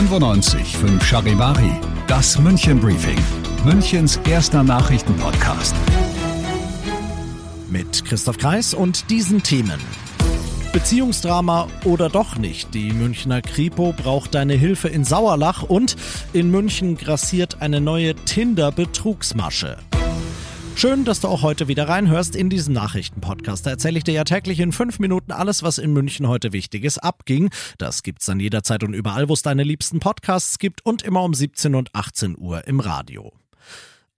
95 5 Charivari, das München Briefing, Münchens erster Nachrichtenpodcast. Mit Christoph Kreis und diesen Themen. Beziehungsdrama oder doch nicht? Die Münchner Kripo braucht deine Hilfe in Sauerlach und in München grassiert eine neue Tinder-Betrugsmasche. Schön, dass du auch heute wieder reinhörst in diesen Nachrichtenpodcast. Da erzähle ich dir ja täglich in fünf Minuten alles, was in München heute Wichtiges abging. Das gibt's dann jederzeit und überall, wo es deine liebsten Podcasts gibt und immer um 17 und 18 Uhr im Radio.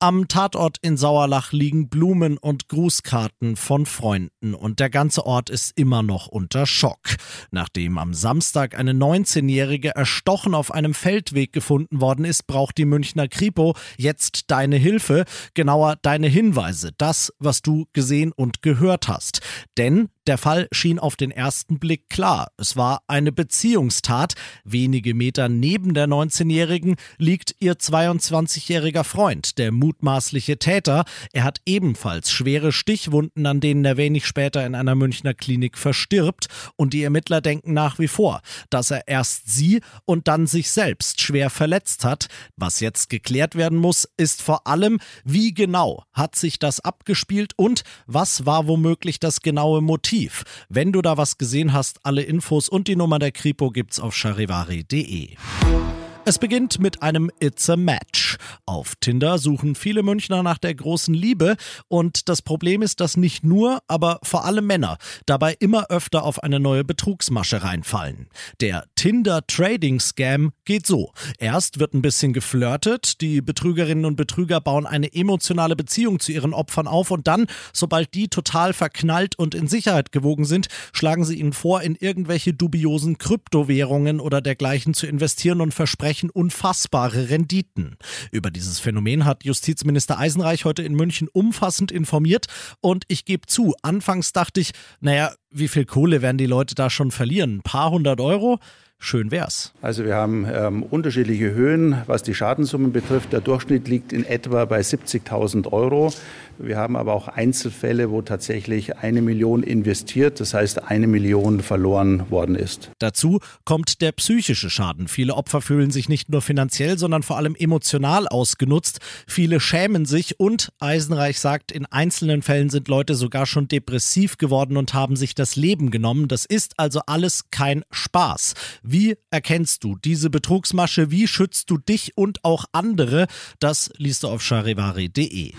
Am Tatort in Sauerlach liegen Blumen und Grußkarten von Freunden und der ganze Ort ist immer noch unter Schock. Nachdem am Samstag eine 19-Jährige erstochen auf einem Feldweg gefunden worden ist, braucht die Münchner Kripo jetzt deine Hilfe, genauer deine Hinweise, das, was du gesehen und gehört hast. Denn der Fall schien auf den ersten Blick klar. Es war eine Beziehungstat. Wenige Meter neben der 19-Jährigen liegt ihr 22-jähriger Freund, der mutmaßliche Täter. Er hat ebenfalls schwere Stichwunden, an denen er wenig später in einer Münchner Klinik verstirbt. Und die Ermittler denken nach wie vor, dass er erst sie und dann sich selbst schwer verletzt hat. Was jetzt geklärt werden muss, ist vor allem, wie genau hat sich das abgespielt und was war womöglich das genaue Motiv aktiv. Wenn du da was gesehen hast, alle Infos und die Nummer der Kripo gibt's auf charivari.de. Es beginnt mit einem It's a Match. Auf Tinder suchen viele Münchner nach der großen Liebe und das Problem ist, dass nicht nur, aber vor allem Männer dabei immer öfter auf eine neue Betrugsmasche reinfallen. Der Tinder Trading Scam geht so. Erst wird ein bisschen geflirtet, die Betrügerinnen und Betrüger bauen eine emotionale Beziehung zu ihren Opfern auf und dann, sobald die total verknallt und in Sicherheit gewogen sind, schlagen sie ihnen vor, in irgendwelche dubiosen Kryptowährungen oder dergleichen zu investieren und versprechen versprechen unfassbare Renditen. Über dieses Phänomen hat Justizminister Eisenreich heute in München umfassend informiert und ich gebe zu, anfangs dachte ich, naja, wie viel Kohle werden die Leute da schon verlieren? Ein paar hundert Euro? Schön wär's. Also wir haben ähm, unterschiedliche Höhen, was die Schadensummen betrifft. Der Durchschnitt liegt in etwa bei 70.000 Euro. Wir haben aber auch Einzelfälle, wo tatsächlich eine Million investiert, das heißt eine Million verloren worden ist. Dazu kommt der psychische Schaden. Viele Opfer fühlen sich nicht nur finanziell, sondern vor allem emotional ausgenutzt. Viele schämen sich und Eisenreich sagt, in einzelnen Fällen sind Leute sogar schon depressiv geworden und haben sich das Leben genommen. Das ist also alles kein Spaß. Wie erkennst du diese Betrugsmasche? Wie schützt du dich und auch andere? Das liest du auf charivari.de.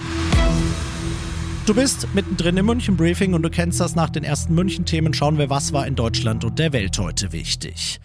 Du bist mittendrin im München Briefing und du kennst das nach den ersten München Themen. Schauen wir, was war in Deutschland und der Welt heute wichtig.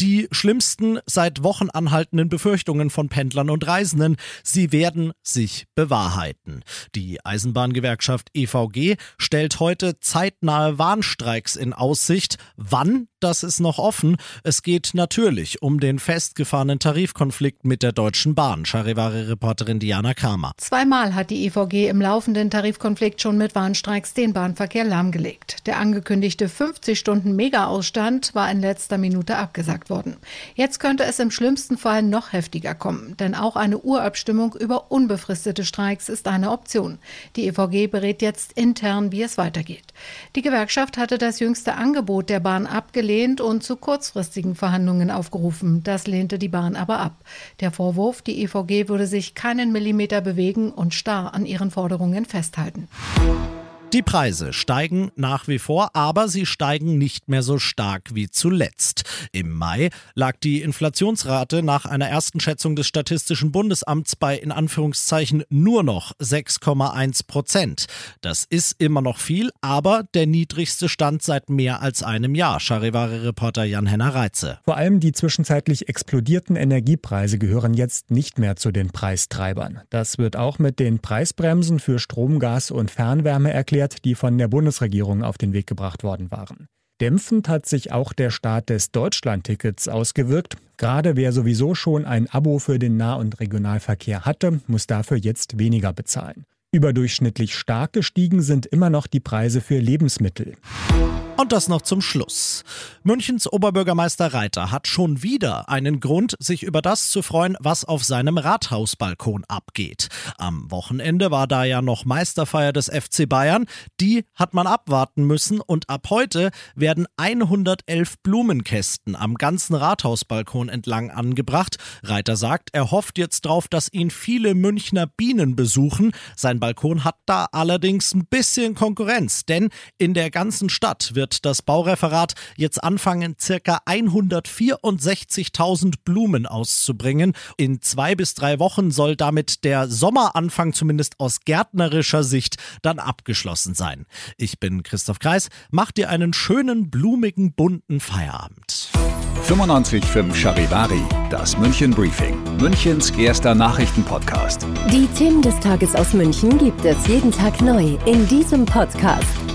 Die schlimmsten seit Wochen anhaltenden Befürchtungen von Pendlern und Reisenden, sie werden sich bewahrheiten. Die Eisenbahngewerkschaft EVG stellt heute zeitnahe Warnstreiks in Aussicht. Wann? Das ist noch offen. Es geht natürlich um den festgefahrenen Tarifkonflikt mit der Deutschen Bahn. Charivari-Reporterin Diana Kramer. Zweimal hat die EVG im laufenden Tarifkonflikt Konflikt schon mit Warnstreiks den Bahnverkehr lahmgelegt. Der angekündigte 50 Stunden Mega-Ausstand war in letzter Minute abgesagt worden. Jetzt könnte es im schlimmsten Fall noch heftiger kommen, denn auch eine Urabstimmung über unbefristete Streiks ist eine Option. Die EVG berät jetzt intern, wie es weitergeht. Die Gewerkschaft hatte das jüngste Angebot der Bahn abgelehnt und zu kurzfristigen Verhandlungen aufgerufen. Das lehnte die Bahn aber ab. Der Vorwurf, die EVG würde sich keinen Millimeter bewegen und starr an ihren Forderungen festhalten. soon. Die Preise steigen nach wie vor, aber sie steigen nicht mehr so stark wie zuletzt. Im Mai lag die Inflationsrate nach einer ersten Schätzung des Statistischen Bundesamts bei in Anführungszeichen nur noch 6,1 Prozent. Das ist immer noch viel, aber der niedrigste Stand seit mehr als einem Jahr, Charivari-Reporter Jan-Henner Reitze. Vor allem die zwischenzeitlich explodierten Energiepreise gehören jetzt nicht mehr zu den Preistreibern. Das wird auch mit den Preisbremsen für Strom, Gas und Fernwärme erklärt erklärt, die von der Bundesregierung auf den Weg gebracht worden waren. Dämpfend hat sich auch der Start des Deutschlandtickets ausgewirkt. Gerade wer sowieso schon ein Abo für den Nah- und Regionalverkehr hatte, muss dafür jetzt weniger bezahlen. Überdurchschnittlich stark gestiegen sind immer noch die Preise für Lebensmittel. Und das noch zum Schluss. Münchens Oberbürgermeister Reiter hat schon wieder einen Grund, sich über das zu freuen, was auf seinem Rathausbalkon abgeht. Am Wochenende war da ja noch Meisterfeier des FC Bayern. Die hat man abwarten müssen und ab heute werden 111 Blumenkästen am ganzen Rathausbalkon entlang angebracht. Reiter sagt, er hofft jetzt drauf, dass ihn viele Münchner Bienen besuchen. Sein Balkon hat da allerdings ein bisschen Konkurrenz, denn in der ganzen Stadt wird wird das Baureferat jetzt anfangen, circa 164.000 Blumen auszubringen. In zwei bis drei Wochen soll damit der Sommeranfang zumindest aus gärtnerischer Sicht dann abgeschlossen sein. Ich bin Christoph Kreis, mach dir einen schönen, blumigen, bunten Feierabend. 95.5 Charivari, das München Briefing, Münchens erster Nachrichtenpodcast. Die Themen des Tages aus München gibt es jeden Tag neu in diesem Podcast